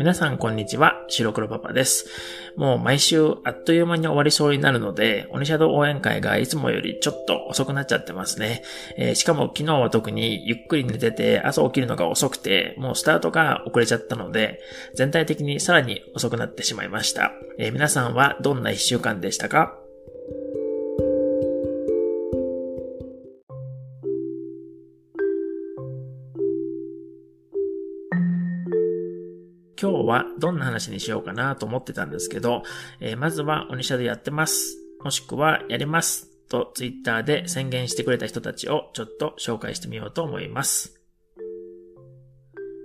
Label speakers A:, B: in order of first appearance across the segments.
A: 皆さんこんにちは、白黒パパです。もう毎週あっという間に終わりそうになるので、オニシャドウ応援会がいつもよりちょっと遅くなっちゃってますね。えー、しかも昨日は特にゆっくり寝てて朝起きるのが遅くて、もうスタートが遅れちゃったので、全体的にさらに遅くなってしまいました。えー、皆さんはどんな一週間でしたか？今日はどんな話にしようかなと思ってたんですけど、えー、まずは鬼シャでやってます。もしくはやります。とツイッターで宣言してくれた人たちをちょっと紹介してみようと思います。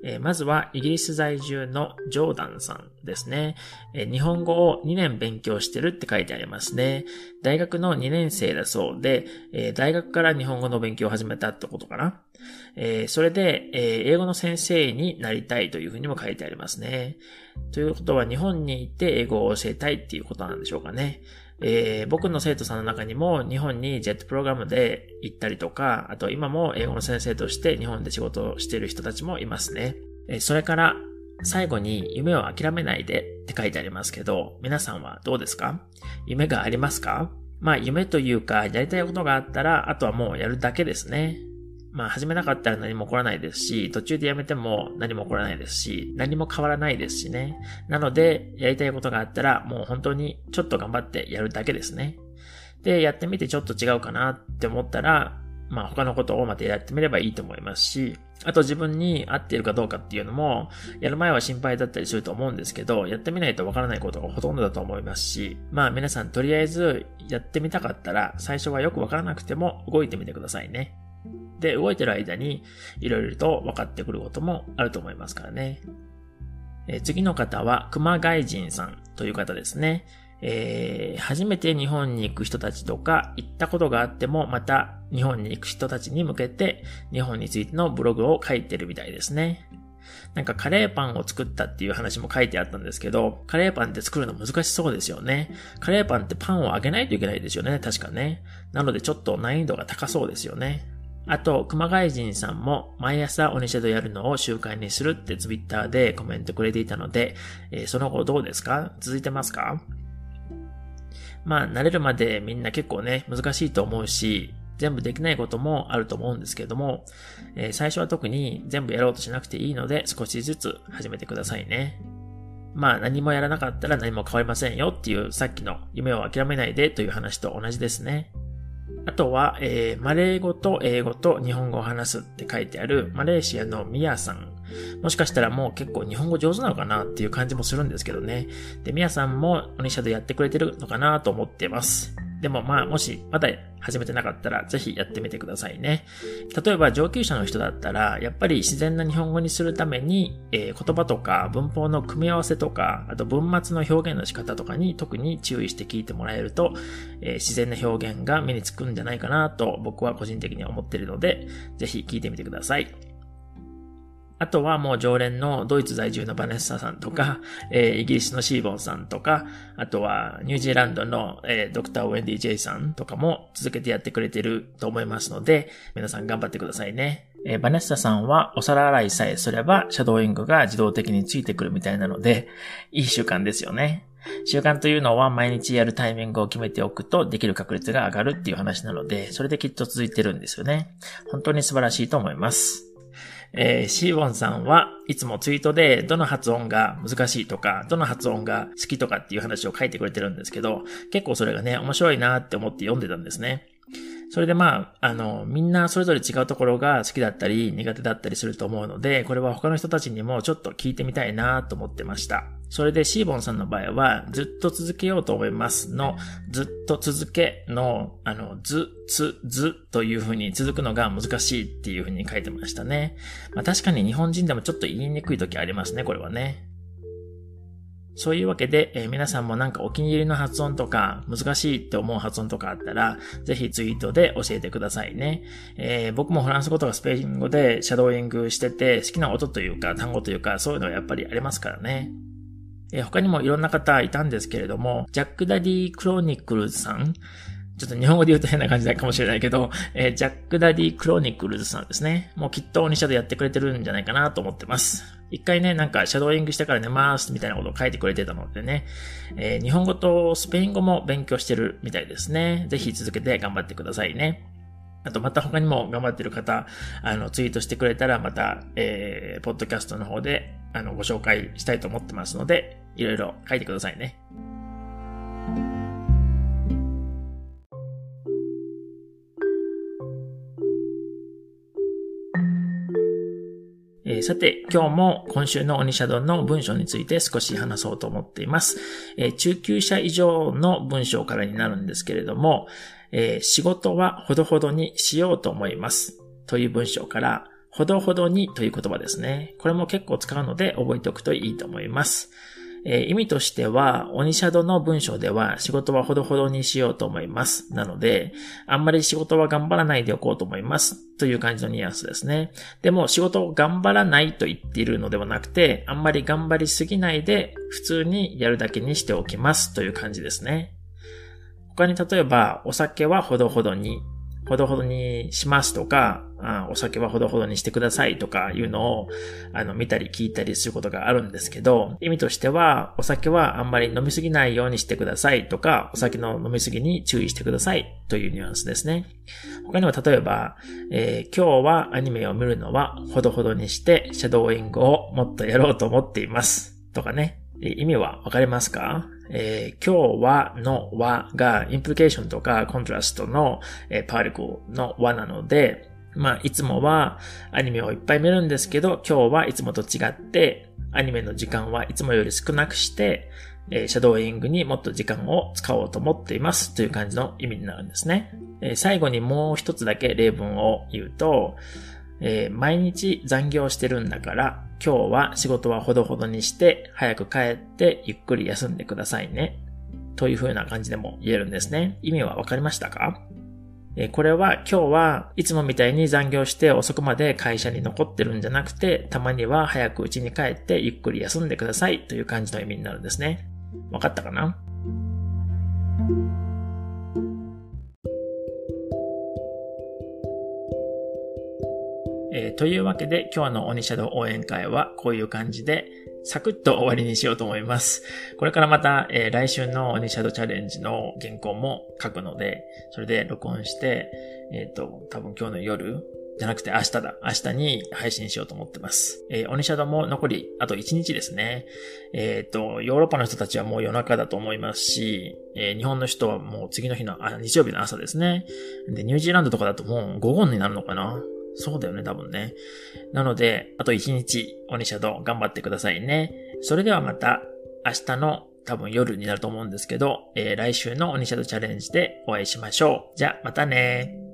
A: えー、まずはイギリス在住のジョーダンさんですね、えー、日本語を2年勉強してるって書いてありますね。大学の2年生だそうで、えー、大学から日本語の勉強を始めたってことかな。えそれで、え英語の先生になりたいというふうにも書いてありますね。ということは日本に行って英語を教えたいっていうことなんでしょうかね。えー、僕の生徒さんの中にも日本にジェットプログラムで行ったりとか、あと今も英語の先生として日本で仕事をしている人たちもいますね。えー、それから最後に夢を諦めないでって書いてありますけど、皆さんはどうですか？夢がありますか？まあ夢というかやりたいことがあったら、あとはもうやるだけですね。まあ始めなかったら何も起こらないですし、途中でやめても何も起こらないですし、何も変わらないですしね。なので、やりたいことがあったら、もう本当にちょっと頑張ってやるだけですね。で、やってみてちょっと違うかなって思ったら、まあ他のことをまたやってみればいいと思いますし、あと自分に合っているかどうかっていうのも、やる前は心配だったりすると思うんですけど、やってみないとわからないことがほとんどだと思いますし、まあ皆さんとりあえずやってみたかったら、最初はよくわからなくても動いてみてくださいね。で、動いてる間に、いろいろと分かってくることもあると思いますからね。え次の方は、熊外人さんという方ですね。えー、初めて日本に行く人たちとか、行ったことがあっても、また日本に行く人たちに向けて、日本についてのブログを書いてるみたいですね。なんかカレーパンを作ったっていう話も書いてあったんですけど、カレーパンって作るの難しそうですよね。カレーパンってパンを揚げないといけないですよね、確かね。なのでちょっと難易度が高そうですよね。あと、熊谷人さんも毎朝オニシャドやるのを習慣にするってツイッターでコメントくれていたので、えー、その後どうですか？続いてますか？まあ、慣れるまでみんな結構ね、難しいと思うし、全部できないこともあると思うんですけれども、えー、最初は特に全部やろうとしなくていいので少しずつ始めてくださいね。まあ何もやらなかったら何も変わりませんよっていうさっきの夢を諦めないでという話と同じですね。あとは、えー、マレー語と英語と日本語を話すって書いてあるマレーシアのミヤさん。もしかしたらもう結構日本語上手なのかなっていう感じもするんですけどね。で、ミヤさんもオニシャドやってくれてるのかなと思ってます。でもまあ、もしまだ始めてなかったら、ぜひやってみてくださいね。例えば上級者の人だったら、やっぱり自然な日本語にするために、えー、言葉とか文法の組み合わせとか、あと文末の表現の仕方とかに特に注意して聞いてもらえると、えー、自然な表現が目につくんじゃないかなと僕は個人的に思ってるので、ぜひ聞いてみてください。あとはもう常連のドイツ在住のバネッサさんとか、えー、イギリスのシーボンさんとか、あとはニュージーランドの、えー、ドクターウェンディ・ジェイさんとかも続けてやってくれてると思いますので、皆さん頑張ってくださいね。えー、バネッサさんはお皿洗いさえすればシャドーイングが自動的についてくるみたいなので、いい習慣ですよね。習慣というのは毎日やるタイミングを決めておくとできる確率が上がるっていう話なので、それできっと続いてるんですよね。本当に素晴らしいと思います。えー、シーボンさんはいつもツイートでどの発音が難しいとか、どの発音が好きとかっていう話を書いてくれてるんですけど、結構それがね、面白いなって思って読んでたんですね。それでまあ、あの、みんなそれぞれ違うところが好きだったり苦手だったりすると思うので、これは他の人たちにもちょっと聞いてみたいなと思ってました。それでシーボンさんの場合は、ずっと続けようと思いますの、ずっと続けの、あの、ず、つ、ずという風に続くのが難しいっていう風に書いてましたね。まあ確かに日本人でもちょっと言いにくい時ありますね、これはね。そういうわけで、えー、皆さんもなんかお気に入りの発音とか、難しいって思う発音とかあったら、ぜひツイートで教えてくださいね。えー、僕もフランス語とかスペイン語でシャドーイングしてて、好きな音というか単語というか、そういうのはやっぱりありますからね。えー、他にもいろんな方いたんですけれども、ジャックダディ・クロニクルズさんちょっと日本語で言うと変な感じだかもしれないけど、えー、ジャックダディクロニクルズさんですね。もうきっと鬼シャドやってくれてるんじゃないかなと思ってます。一回ね、なんかシャドーイングしたから寝ますみたいなことを書いてくれてたのでね、えー、日本語とスペイン語も勉強してるみたいですね。ぜひ続けて頑張ってくださいね。あとまた他にも頑張ってる方、あの、ツイートしてくれたらまた、えー、ポッドキャストの方で、あの、ご紹介したいと思ってますので、いろいろ書いてくださいね。えー、さて、今日も今週の鬼シャドウの文章について少し話そうと思っています。えー、中級者以上の文章からになるんですけれども、えー、仕事はほどほどにしようと思います。という文章から、ほどほどにという言葉ですね。これも結構使うので覚えておくといいと思います。えー、意味としては、鬼シャドの文章では仕事はほどほどにしようと思います。なので、あんまり仕事は頑張らないでおこうと思います。という感じのニュアンスですね。でも仕事を頑張らないと言っているのではなくて、あんまり頑張りすぎないで普通にやるだけにしておきますという感じですね。他に例えば、お酒はほどほどにほどほどにしますとか、あお酒はほどほどにしてくださいとかいうのを、あの、見たり聞いたりすることがあるんですけど、意味としては、お酒はあんまり飲みすぎないようにしてくださいとか、お酒の飲みすぎに注意してくださいというニュアンスですね。他には例えば、えー、今日はアニメを見るのはほどほどにして、シャドーイングをもっとやろうと思っています。とかね。意味はわかりますか？えー、今日はの和がインプリケーションとかコントラストの、えー、パーリクルの和なので、まあ、いつもはアニメをいっぱい見るんですけど、今日はいつもと違って、アニメの時間はいつもより少なくして、え、シャドーイングにもっと時間を使おうと思っていますという感じの意味になるんですね。え、最後にもう一つだけ例文を言うと、え、毎日残業してるんだから、今日は仕事はほどほどにして、早く帰ってゆっくり休んでくださいね。という風な感じでも言えるんですね。意味はわかりましたか？これは今日はいつもみたいに残業して遅くまで会社に残ってるんじゃなくて、たまには早く家に帰ってゆっくり休んでくださいという感じの意味になるんですね。わかったかな？えー、というわけで今日の鬼シャドウ応援会はこういう感じでサクッと終わりにしようと思います。これからまた、えー、来週の鬼シャドチャレンジの原稿も書くので、それで録音して、えっ、ー、と、多分今日の夜、じゃなくて明日だ。明日に配信しようと思ってます。えー、オニシャドも残りあと1日ですね。えっ、ー、と、ヨーロッパの人たちはもう夜中だと思いますし、えー、日本の人はもう次の日の、あ、日曜日の朝ですね。で、ニュージーランドとかだともう午後になるのかなそうだよね、多分ね。なので、あと1日、オニシャドウ頑張ってくださいね。それではまた、明日の多分夜になると思うんですけど、えー、来週のオニシャドウチャレンジでお会いしましょう。じゃ、またね